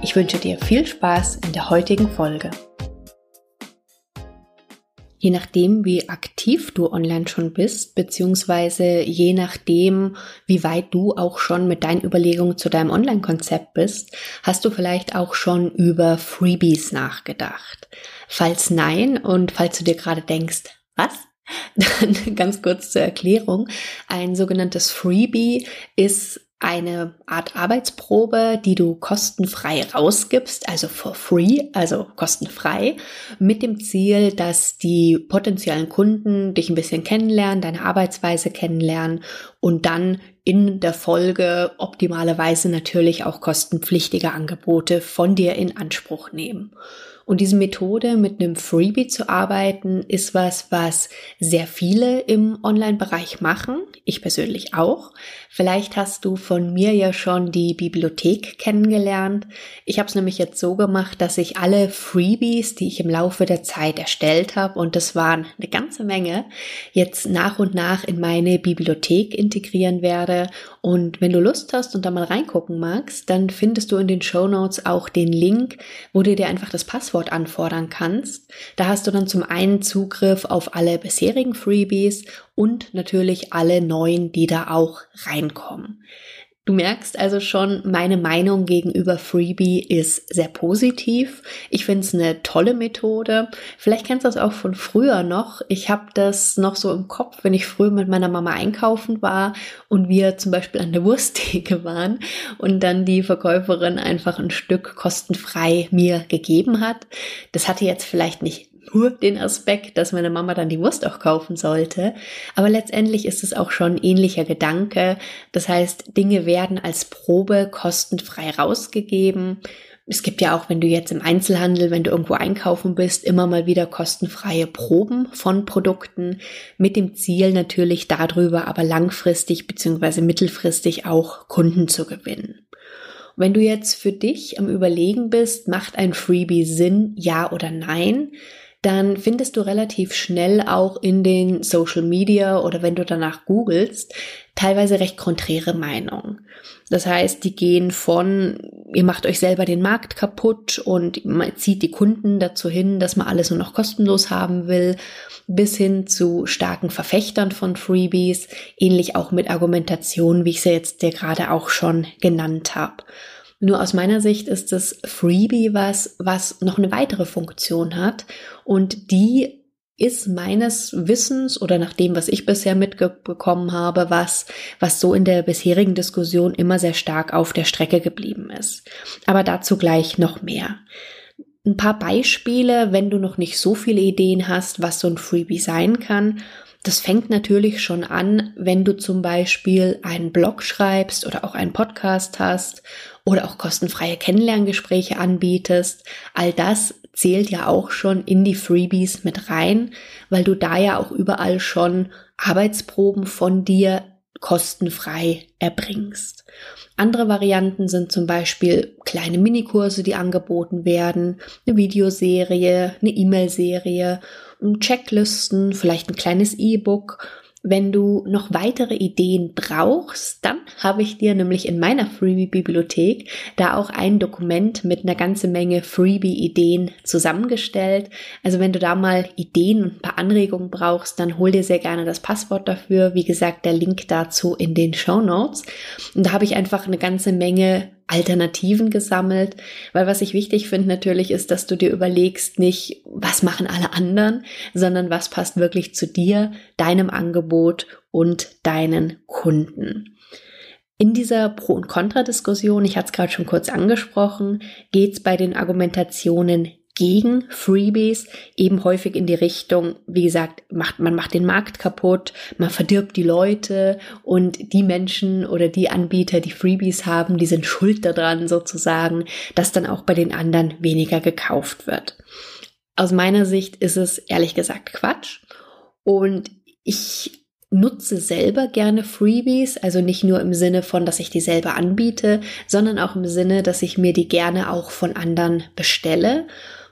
Ich wünsche dir viel Spaß in der heutigen Folge. Je nachdem, wie aktiv du online schon bist, beziehungsweise je nachdem, wie weit du auch schon mit deinen Überlegungen zu deinem Online-Konzept bist, hast du vielleicht auch schon über Freebies nachgedacht. Falls nein und falls du dir gerade denkst, was? Dann ganz kurz zur Erklärung. Ein sogenanntes Freebie ist eine Art Arbeitsprobe, die du kostenfrei rausgibst, also for free, also kostenfrei, mit dem Ziel, dass die potenziellen Kunden dich ein bisschen kennenlernen, deine Arbeitsweise kennenlernen und dann in der Folge optimalerweise natürlich auch kostenpflichtige Angebote von dir in Anspruch nehmen. Und diese Methode mit einem Freebie zu arbeiten, ist was, was sehr viele im Online-Bereich machen. Ich persönlich auch. Vielleicht hast du von mir ja schon die Bibliothek kennengelernt. Ich habe es nämlich jetzt so gemacht, dass ich alle Freebies, die ich im Laufe der Zeit erstellt habe, und das waren eine ganze Menge, jetzt nach und nach in meine Bibliothek integrieren werde. Und wenn du Lust hast und da mal reingucken magst, dann findest du in den Show Notes auch den Link, wo du dir einfach das Passwort Passwort anfordern kannst. Da hast du dann zum einen Zugriff auf alle bisherigen Freebies und natürlich alle neuen, die da auch reinkommen. Du merkst also schon, meine Meinung gegenüber Freebie ist sehr positiv. Ich finde es eine tolle Methode. Vielleicht kennst du das auch von früher noch. Ich habe das noch so im Kopf, wenn ich früher mit meiner Mama einkaufen war und wir zum Beispiel an der Wursttheke waren und dann die Verkäuferin einfach ein Stück kostenfrei mir gegeben hat. Das hatte jetzt vielleicht nicht nur den Aspekt, dass meine Mama dann die Wurst auch kaufen sollte. Aber letztendlich ist es auch schon ähnlicher Gedanke. Das heißt, Dinge werden als Probe kostenfrei rausgegeben. Es gibt ja auch, wenn du jetzt im Einzelhandel, wenn du irgendwo einkaufen bist, immer mal wieder kostenfreie Proben von Produkten mit dem Ziel natürlich darüber aber langfristig beziehungsweise mittelfristig auch Kunden zu gewinnen. Wenn du jetzt für dich am Überlegen bist, macht ein Freebie Sinn, ja oder nein, dann findest du relativ schnell auch in den Social Media oder wenn du danach googelst, teilweise recht konträre Meinungen. Das heißt, die gehen von, ihr macht euch selber den Markt kaputt und man zieht die Kunden dazu hin, dass man alles nur noch kostenlos haben will, bis hin zu starken Verfechtern von Freebies, ähnlich auch mit Argumentationen, wie ich sie jetzt dir gerade auch schon genannt habe. Nur aus meiner Sicht ist das Freebie was, was noch eine weitere Funktion hat und die ist meines Wissens oder nach dem, was ich bisher mitbekommen habe, was, was so in der bisherigen Diskussion immer sehr stark auf der Strecke geblieben ist. Aber dazu gleich noch mehr. Ein paar Beispiele, wenn du noch nicht so viele Ideen hast, was so ein Freebie sein kann. Das fängt natürlich schon an, wenn du zum Beispiel einen Blog schreibst oder auch einen Podcast hast oder auch kostenfreie Kennenlerngespräche anbietest. All das zählt ja auch schon in die Freebies mit rein, weil du da ja auch überall schon Arbeitsproben von dir kostenfrei erbringst. Andere Varianten sind zum Beispiel kleine Minikurse, die angeboten werden, eine Videoserie, eine E-Mail-Serie, Checklisten, vielleicht ein kleines E-Book wenn du noch weitere Ideen brauchst, dann habe ich dir nämlich in meiner Freebie-Bibliothek da auch ein Dokument mit einer ganzen Menge Freebie-Ideen zusammengestellt. Also wenn du da mal Ideen und ein paar Anregungen brauchst, dann hol dir sehr gerne das Passwort dafür. Wie gesagt, der Link dazu in den Show Notes. Und da habe ich einfach eine ganze Menge Alternativen gesammelt, weil was ich wichtig finde natürlich ist, dass du dir überlegst, nicht, was machen alle anderen, sondern was passt wirklich zu dir, deinem Angebot und deinen Kunden. In dieser Pro- und Kontra-Diskussion, ich hatte es gerade schon kurz angesprochen, geht es bei den Argumentationen gegen Freebies, eben häufig in die Richtung, wie gesagt, macht, man macht den Markt kaputt, man verdirbt die Leute und die Menschen oder die Anbieter, die Freebies haben, die sind schuld daran sozusagen, dass dann auch bei den anderen weniger gekauft wird. Aus meiner Sicht ist es ehrlich gesagt Quatsch und ich nutze selber gerne Freebies, also nicht nur im Sinne von, dass ich die selber anbiete, sondern auch im Sinne, dass ich mir die gerne auch von anderen bestelle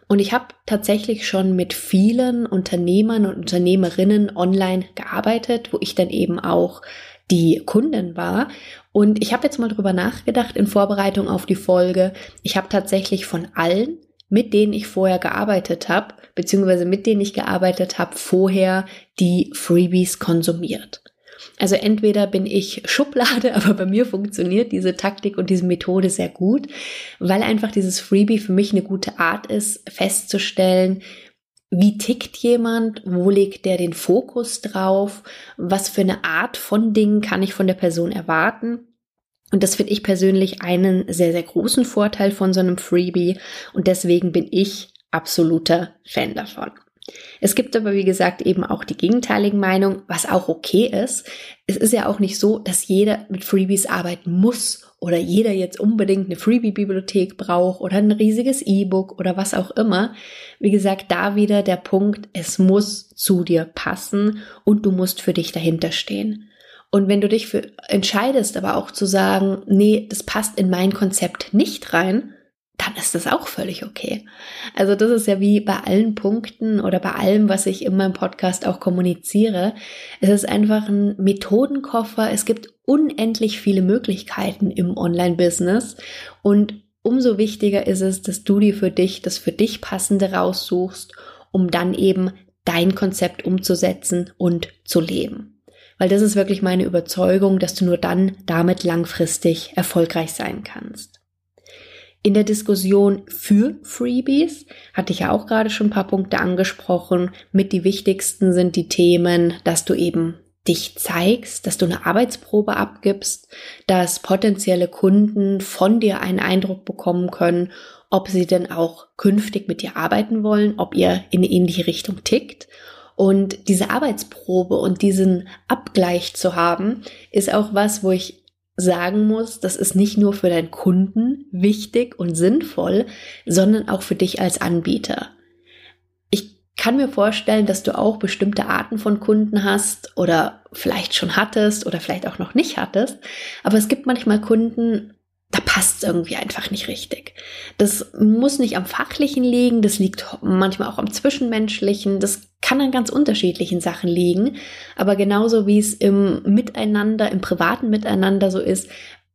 und ich habe tatsächlich schon mit vielen Unternehmern und Unternehmerinnen online gearbeitet, wo ich dann eben auch die Kundin war. Und ich habe jetzt mal drüber nachgedacht in Vorbereitung auf die Folge. Ich habe tatsächlich von allen, mit denen ich vorher gearbeitet habe, beziehungsweise mit denen ich gearbeitet habe, vorher die Freebies konsumiert. Also entweder bin ich Schublade, aber bei mir funktioniert diese Taktik und diese Methode sehr gut, weil einfach dieses Freebie für mich eine gute Art ist, festzustellen, wie tickt jemand, wo legt der den Fokus drauf, was für eine Art von Dingen kann ich von der Person erwarten. Und das finde ich persönlich einen sehr, sehr großen Vorteil von so einem Freebie und deswegen bin ich absoluter Fan davon. Es gibt aber, wie gesagt, eben auch die gegenteiligen Meinungen, was auch okay ist. Es ist ja auch nicht so, dass jeder mit Freebies arbeiten muss oder jeder jetzt unbedingt eine Freebie-Bibliothek braucht oder ein riesiges E-Book oder was auch immer. Wie gesagt, da wieder der Punkt, es muss zu dir passen und du musst für dich dahinter stehen. Und wenn du dich für entscheidest, aber auch zu sagen, nee, das passt in mein Konzept nicht rein, dann ist das auch völlig okay. Also das ist ja wie bei allen Punkten oder bei allem, was ich in meinem Podcast auch kommuniziere. Es ist einfach ein Methodenkoffer. Es gibt unendlich viele Möglichkeiten im Online-Business und umso wichtiger ist es, dass du dir für dich das für dich passende raussuchst, um dann eben dein Konzept umzusetzen und zu leben. Weil das ist wirklich meine Überzeugung, dass du nur dann damit langfristig erfolgreich sein kannst. In der Diskussion für Freebies hatte ich ja auch gerade schon ein paar Punkte angesprochen. Mit die wichtigsten sind die Themen, dass du eben dich zeigst, dass du eine Arbeitsprobe abgibst, dass potenzielle Kunden von dir einen Eindruck bekommen können, ob sie denn auch künftig mit dir arbeiten wollen, ob ihr in eine ähnliche Richtung tickt. Und diese Arbeitsprobe und diesen Abgleich zu haben, ist auch was, wo ich sagen muss, das ist nicht nur für deinen Kunden wichtig und sinnvoll, sondern auch für dich als Anbieter. Ich kann mir vorstellen, dass du auch bestimmte Arten von Kunden hast oder vielleicht schon hattest oder vielleicht auch noch nicht hattest, aber es gibt manchmal Kunden, da passt es irgendwie einfach nicht richtig. Das muss nicht am Fachlichen liegen, das liegt manchmal auch am Zwischenmenschlichen, das kann an ganz unterschiedlichen Sachen liegen, aber genauso wie es im Miteinander, im privaten Miteinander so ist,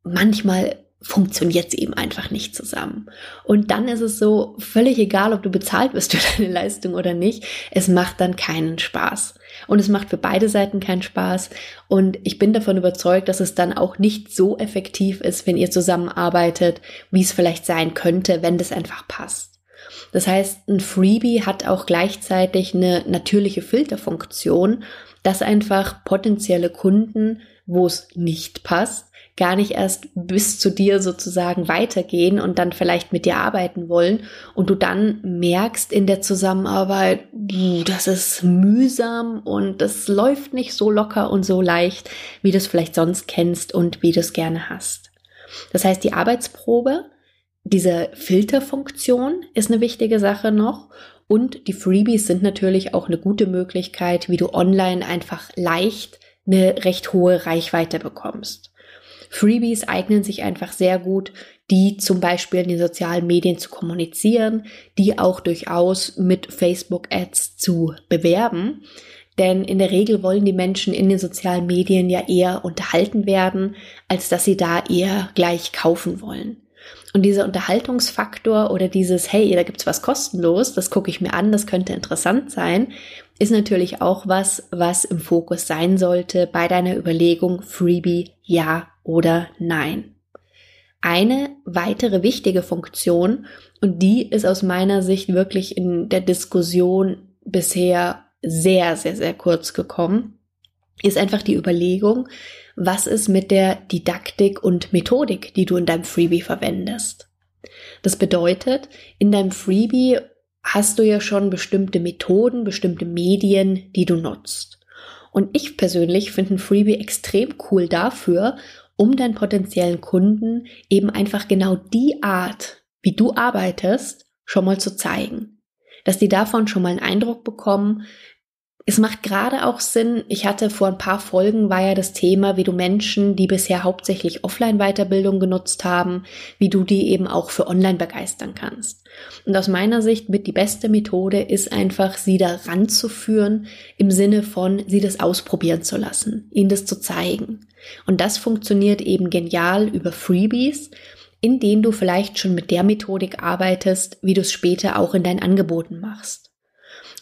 manchmal funktioniert es eben einfach nicht zusammen. Und dann ist es so völlig egal, ob du bezahlt wirst für deine Leistung oder nicht. Es macht dann keinen Spaß. Und es macht für beide Seiten keinen Spaß. Und ich bin davon überzeugt, dass es dann auch nicht so effektiv ist, wenn ihr zusammenarbeitet, wie es vielleicht sein könnte, wenn das einfach passt. Das heißt, ein Freebie hat auch gleichzeitig eine natürliche Filterfunktion, dass einfach potenzielle Kunden, wo es nicht passt, gar nicht erst bis zu dir sozusagen weitergehen und dann vielleicht mit dir arbeiten wollen und du dann merkst in der Zusammenarbeit, das ist mühsam und das läuft nicht so locker und so leicht, wie du es vielleicht sonst kennst und wie du es gerne hast. Das heißt, die Arbeitsprobe, diese Filterfunktion ist eine wichtige Sache noch und die Freebies sind natürlich auch eine gute Möglichkeit, wie du online einfach leicht eine recht hohe Reichweite bekommst. Freebies eignen sich einfach sehr gut, die zum Beispiel in den sozialen Medien zu kommunizieren, die auch durchaus mit Facebook-Ads zu bewerben. Denn in der Regel wollen die Menschen in den sozialen Medien ja eher unterhalten werden, als dass sie da eher gleich kaufen wollen. Und dieser Unterhaltungsfaktor oder dieses, hey, da gibt's was kostenlos, das gucke ich mir an, das könnte interessant sein, ist natürlich auch was, was im Fokus sein sollte bei deiner Überlegung Freebie ja oder nein. Eine weitere wichtige Funktion, und die ist aus meiner Sicht wirklich in der Diskussion bisher sehr, sehr, sehr kurz gekommen, ist einfach die Überlegung, was ist mit der Didaktik und Methodik, die du in deinem Freebie verwendest. Das bedeutet, in deinem Freebie hast du ja schon bestimmte Methoden, bestimmte Medien, die du nutzt. Und ich persönlich finde ein Freebie extrem cool dafür, um deinen potenziellen Kunden eben einfach genau die Art, wie du arbeitest, schon mal zu zeigen. Dass die davon schon mal einen Eindruck bekommen, es macht gerade auch Sinn, ich hatte vor ein paar Folgen war ja das Thema, wie du Menschen, die bisher hauptsächlich Offline-Weiterbildung genutzt haben, wie du die eben auch für Online begeistern kannst. Und aus meiner Sicht mit die beste Methode ist einfach, sie da ranzuführen, im Sinne von, sie das ausprobieren zu lassen, ihnen das zu zeigen. Und das funktioniert eben genial über Freebies, in denen du vielleicht schon mit der Methodik arbeitest, wie du es später auch in deinen Angeboten machst.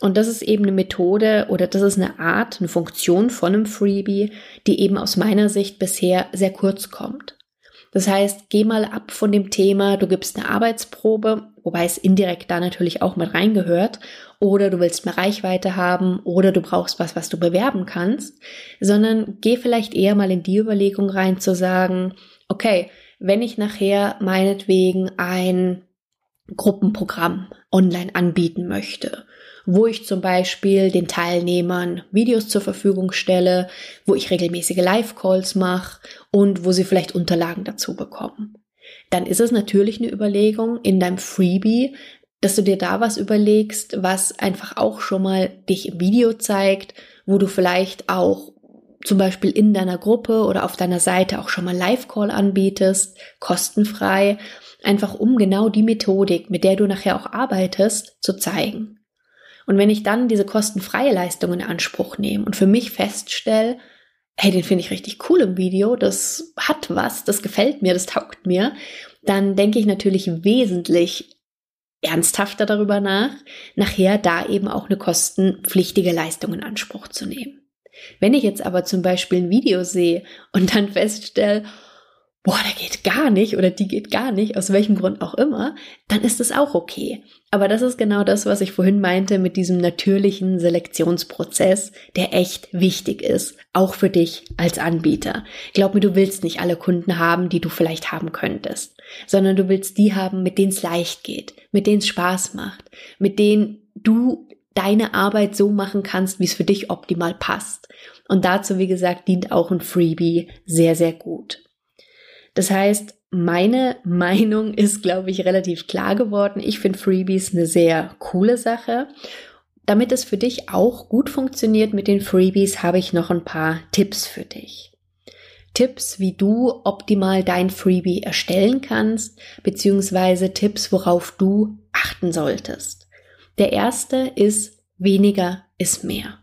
Und das ist eben eine Methode oder das ist eine Art, eine Funktion von einem Freebie, die eben aus meiner Sicht bisher sehr kurz kommt. Das heißt, geh mal ab von dem Thema, du gibst eine Arbeitsprobe, wobei es indirekt da natürlich auch mit reingehört, oder du willst mehr Reichweite haben, oder du brauchst was, was du bewerben kannst, sondern geh vielleicht eher mal in die Überlegung rein zu sagen, okay, wenn ich nachher meinetwegen ein Gruppenprogramm online anbieten möchte wo ich zum Beispiel den Teilnehmern Videos zur Verfügung stelle, wo ich regelmäßige Live-Calls mache und wo sie vielleicht Unterlagen dazu bekommen. Dann ist es natürlich eine Überlegung in deinem Freebie, dass du dir da was überlegst, was einfach auch schon mal dich im Video zeigt, wo du vielleicht auch zum Beispiel in deiner Gruppe oder auf deiner Seite auch schon mal Live-Call anbietest, kostenfrei, einfach um genau die Methodik, mit der du nachher auch arbeitest, zu zeigen. Und wenn ich dann diese kostenfreie Leistung in Anspruch nehme und für mich feststelle, hey, den finde ich richtig cool im Video, das hat was, das gefällt mir, das taugt mir, dann denke ich natürlich wesentlich ernsthafter darüber nach, nachher da eben auch eine kostenpflichtige Leistung in Anspruch zu nehmen. Wenn ich jetzt aber zum Beispiel ein Video sehe und dann feststelle, boah, der geht gar nicht oder die geht gar nicht, aus welchem Grund auch immer, dann ist es auch okay. Aber das ist genau das, was ich vorhin meinte mit diesem natürlichen Selektionsprozess, der echt wichtig ist, auch für dich als Anbieter. Glaub mir, du willst nicht alle Kunden haben, die du vielleicht haben könntest, sondern du willst die haben, mit denen es leicht geht, mit denen es Spaß macht, mit denen du deine Arbeit so machen kannst, wie es für dich optimal passt. Und dazu, wie gesagt, dient auch ein Freebie sehr, sehr gut. Das heißt, meine Meinung ist, glaube ich, relativ klar geworden. Ich finde Freebies eine sehr coole Sache. Damit es für dich auch gut funktioniert mit den Freebies, habe ich noch ein paar Tipps für dich. Tipps, wie du optimal dein Freebie erstellen kannst, beziehungsweise Tipps, worauf du achten solltest. Der erste ist, weniger ist mehr.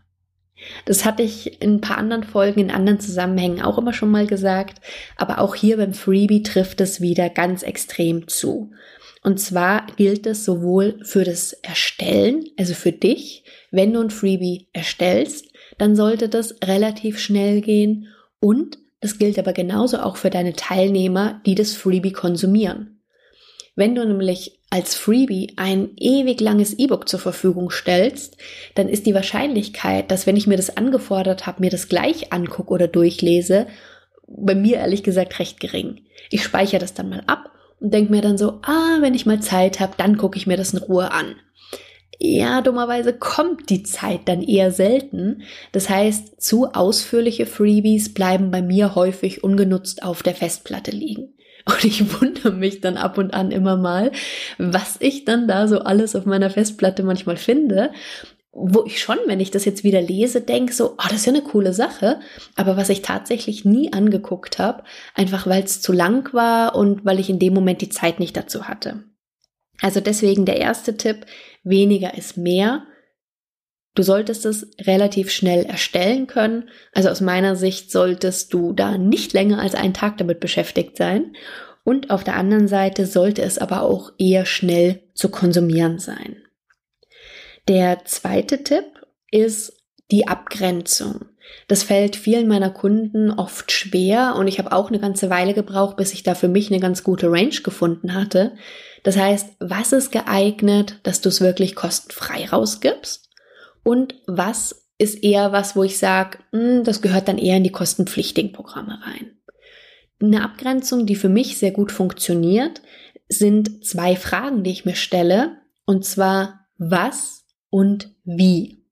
Das hatte ich in ein paar anderen Folgen, in anderen Zusammenhängen auch immer schon mal gesagt, aber auch hier beim Freebie trifft es wieder ganz extrem zu. Und zwar gilt es sowohl für das Erstellen, also für dich, wenn du ein Freebie erstellst, dann sollte das relativ schnell gehen und das gilt aber genauso auch für deine Teilnehmer, die das Freebie konsumieren. Wenn du nämlich als Freebie ein ewig langes E-Book zur Verfügung stellst, dann ist die Wahrscheinlichkeit, dass wenn ich mir das angefordert habe, mir das gleich angucke oder durchlese, bei mir ehrlich gesagt recht gering. Ich speichere das dann mal ab und denke mir dann so, ah, wenn ich mal Zeit habe, dann gucke ich mir das in Ruhe an. Ja, dummerweise kommt die Zeit dann eher selten. Das heißt, zu ausführliche Freebies bleiben bei mir häufig ungenutzt auf der Festplatte liegen. Und ich wundere mich dann ab und an immer mal, was ich dann da so alles auf meiner Festplatte manchmal finde wo ich schon, wenn ich das jetzt wieder lese, denke so, oh, das ist ja eine coole Sache, aber was ich tatsächlich nie angeguckt habe, einfach weil es zu lang war und weil ich in dem Moment die Zeit nicht dazu hatte. Also deswegen der erste Tipp, weniger ist mehr. Du solltest es relativ schnell erstellen können. Also aus meiner Sicht solltest du da nicht länger als einen Tag damit beschäftigt sein. Und auf der anderen Seite sollte es aber auch eher schnell zu konsumieren sein. Der zweite Tipp ist die Abgrenzung. Das fällt vielen meiner Kunden oft schwer und ich habe auch eine ganze Weile gebraucht, bis ich da für mich eine ganz gute Range gefunden hatte. Das heißt, was ist geeignet, dass du es wirklich kostenfrei rausgibst? Und was ist eher was, wo ich sage, hm, das gehört dann eher in die kostenpflichtigen Programme rein. Eine Abgrenzung, die für mich sehr gut funktioniert, sind zwei Fragen, die ich mir stelle. Und zwar, was und wie.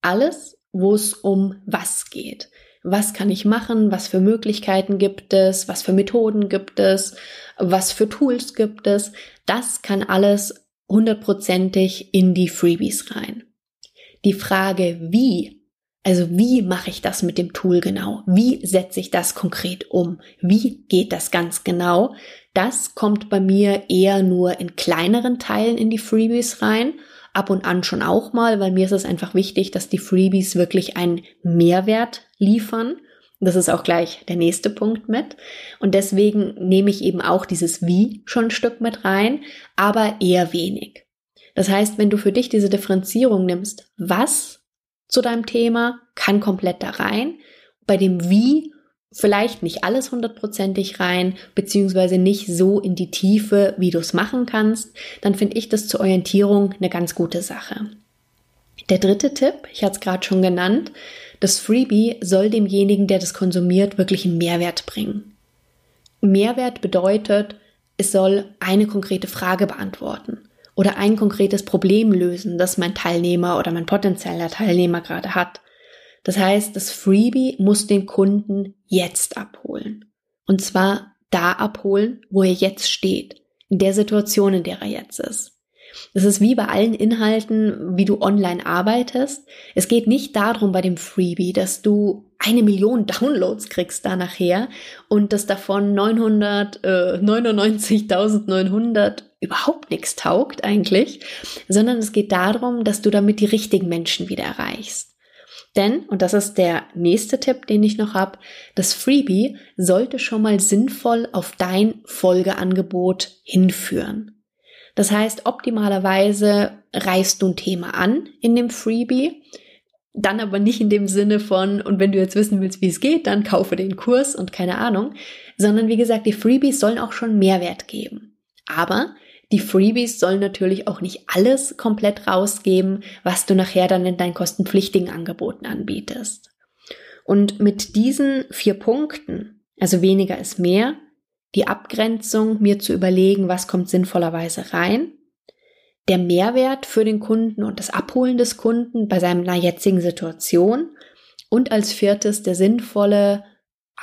Alles, wo es um was geht. Was kann ich machen? Was für Möglichkeiten gibt es? Was für Methoden gibt es? Was für Tools gibt es? Das kann alles hundertprozentig in die Freebies rein. Die Frage, wie, also wie mache ich das mit dem Tool genau? Wie setze ich das konkret um? Wie geht das ganz genau? Das kommt bei mir eher nur in kleineren Teilen in die Freebies rein ab und an schon auch mal, weil mir ist es einfach wichtig, dass die Freebies wirklich einen Mehrwert liefern. Das ist auch gleich der nächste Punkt mit. Und deswegen nehme ich eben auch dieses Wie schon ein Stück mit rein, aber eher wenig. Das heißt, wenn du für dich diese Differenzierung nimmst, was zu deinem Thema kann komplett da rein, bei dem Wie vielleicht nicht alles hundertprozentig rein, beziehungsweise nicht so in die Tiefe, wie du es machen kannst, dann finde ich das zur Orientierung eine ganz gute Sache. Der dritte Tipp, ich hatte es gerade schon genannt, das Freebie soll demjenigen, der das konsumiert, wirklich einen Mehrwert bringen. Mehrwert bedeutet, es soll eine konkrete Frage beantworten oder ein konkretes Problem lösen, das mein Teilnehmer oder mein potenzieller Teilnehmer gerade hat. Das heißt, das Freebie muss den Kunden jetzt abholen. Und zwar da abholen, wo er jetzt steht, in der Situation, in der er jetzt ist. Das ist wie bei allen Inhalten, wie du online arbeitest. Es geht nicht darum bei dem Freebie, dass du eine Million Downloads kriegst da nachher und dass davon 999.900 äh, überhaupt nichts taugt eigentlich, sondern es geht darum, dass du damit die richtigen Menschen wieder erreichst. Denn, und das ist der nächste Tipp, den ich noch habe, das Freebie sollte schon mal sinnvoll auf dein Folgeangebot hinführen. Das heißt, optimalerweise reißt du ein Thema an in dem Freebie, dann aber nicht in dem Sinne von, und wenn du jetzt wissen willst, wie es geht, dann kaufe den Kurs und keine Ahnung, sondern wie gesagt, die Freebies sollen auch schon Mehrwert geben. Aber die Freebies sollen natürlich auch nicht alles komplett rausgeben, was du nachher dann in deinen kostenpflichtigen Angeboten anbietest. Und mit diesen vier Punkten, also weniger ist mehr, die Abgrenzung, mir zu überlegen, was kommt sinnvollerweise rein, der Mehrwert für den Kunden und das Abholen des Kunden bei seiner jetzigen Situation und als viertes der sinnvolle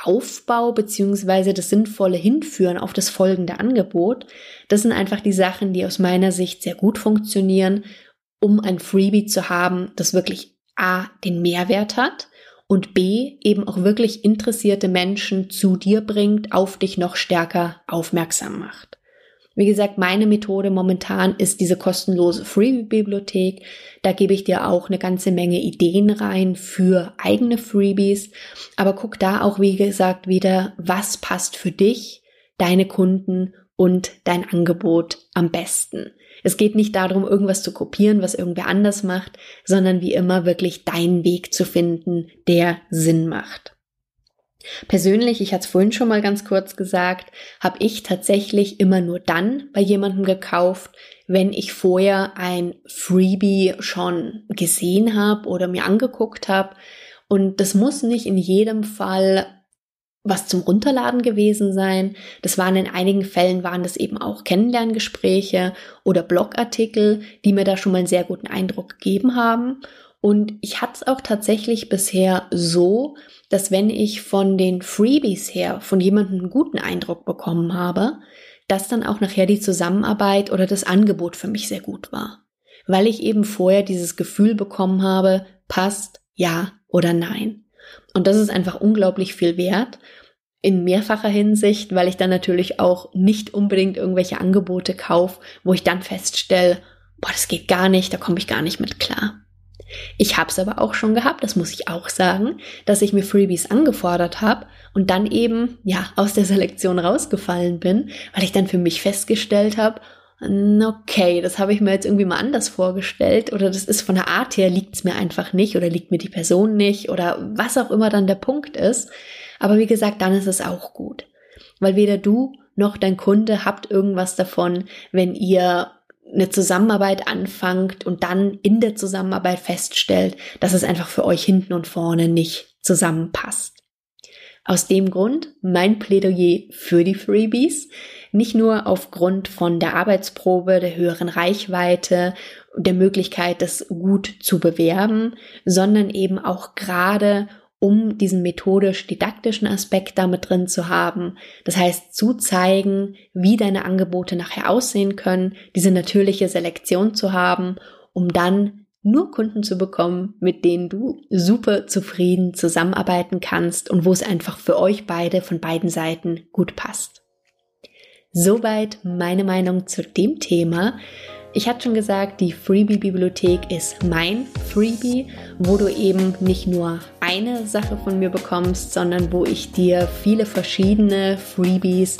Aufbau beziehungsweise das sinnvolle Hinführen auf das folgende Angebot, das sind einfach die Sachen, die aus meiner Sicht sehr gut funktionieren, um ein Freebie zu haben, das wirklich A, den Mehrwert hat und B, eben auch wirklich interessierte Menschen zu dir bringt, auf dich noch stärker aufmerksam macht. Wie gesagt, meine Methode momentan ist diese kostenlose Freebie-Bibliothek. Da gebe ich dir auch eine ganze Menge Ideen rein für eigene Freebies. Aber guck da auch, wie gesagt, wieder, was passt für dich, deine Kunden und dein Angebot am besten. Es geht nicht darum, irgendwas zu kopieren, was irgendwer anders macht, sondern wie immer wirklich deinen Weg zu finden, der Sinn macht. Persönlich, ich hatte es vorhin schon mal ganz kurz gesagt, habe ich tatsächlich immer nur dann bei jemandem gekauft, wenn ich vorher ein Freebie schon gesehen habe oder mir angeguckt habe. Und das muss nicht in jedem Fall was zum Runterladen gewesen sein. Das waren in einigen Fällen waren das eben auch Kennenlerngespräche oder Blogartikel, die mir da schon mal einen sehr guten Eindruck gegeben haben. Und ich hatte es auch tatsächlich bisher so, dass wenn ich von den Freebies her von jemandem einen guten Eindruck bekommen habe, dass dann auch nachher die Zusammenarbeit oder das Angebot für mich sehr gut war. Weil ich eben vorher dieses Gefühl bekommen habe, passt, ja oder nein. Und das ist einfach unglaublich viel wert in mehrfacher Hinsicht, weil ich dann natürlich auch nicht unbedingt irgendwelche Angebote kaufe, wo ich dann feststelle, boah, das geht gar nicht, da komme ich gar nicht mit klar. Ich habe es aber auch schon gehabt, das muss ich auch sagen, dass ich mir Freebies angefordert habe und dann eben ja aus der Selektion rausgefallen bin, weil ich dann für mich festgestellt habe, okay, das habe ich mir jetzt irgendwie mal anders vorgestellt oder das ist von der Art her liegt es mir einfach nicht oder liegt mir die Person nicht oder was auch immer dann der Punkt ist. Aber wie gesagt, dann ist es auch gut, weil weder du noch dein Kunde habt irgendwas davon, wenn ihr eine Zusammenarbeit anfangt und dann in der Zusammenarbeit feststellt, dass es einfach für euch hinten und vorne nicht zusammenpasst. Aus dem Grund mein Plädoyer für die Freebies. Nicht nur aufgrund von der Arbeitsprobe, der höheren Reichweite, der Möglichkeit, das gut zu bewerben, sondern eben auch gerade um diesen methodisch-didaktischen Aspekt damit drin zu haben. Das heißt, zu zeigen, wie deine Angebote nachher aussehen können, diese natürliche Selektion zu haben, um dann nur Kunden zu bekommen, mit denen du super zufrieden zusammenarbeiten kannst und wo es einfach für euch beide von beiden Seiten gut passt. Soweit meine Meinung zu dem Thema. Ich hatte schon gesagt, die Freebie-Bibliothek ist mein Freebie, wo du eben nicht nur eine Sache von mir bekommst, sondern wo ich dir viele verschiedene Freebies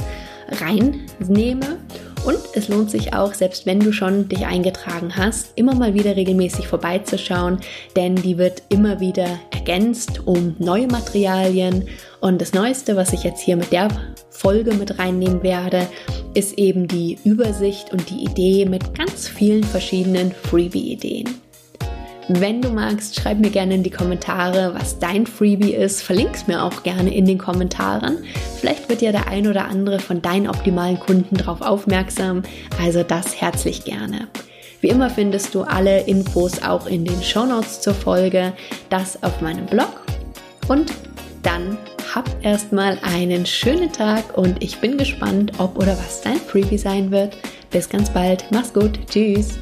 reinnehme. Und es lohnt sich auch, selbst wenn du schon dich eingetragen hast, immer mal wieder regelmäßig vorbeizuschauen, denn die wird immer wieder ergänzt um neue Materialien. Und das Neueste, was ich jetzt hier mit der Folge mit reinnehmen werde, ist eben die Übersicht und die Idee mit ganz vielen verschiedenen Freebie-Ideen. Wenn du magst, schreib mir gerne in die Kommentare, was dein Freebie ist. Verlink's mir auch gerne in den Kommentaren. Vielleicht wird ja der ein oder andere von deinen optimalen Kunden darauf aufmerksam. Also das herzlich gerne. Wie immer findest du alle Infos auch in den Shownotes zur Folge, das auf meinem Blog. Und dann hab erstmal einen schönen Tag und ich bin gespannt, ob oder was dein Freebie sein wird. Bis ganz bald. Mach's gut. Tschüss.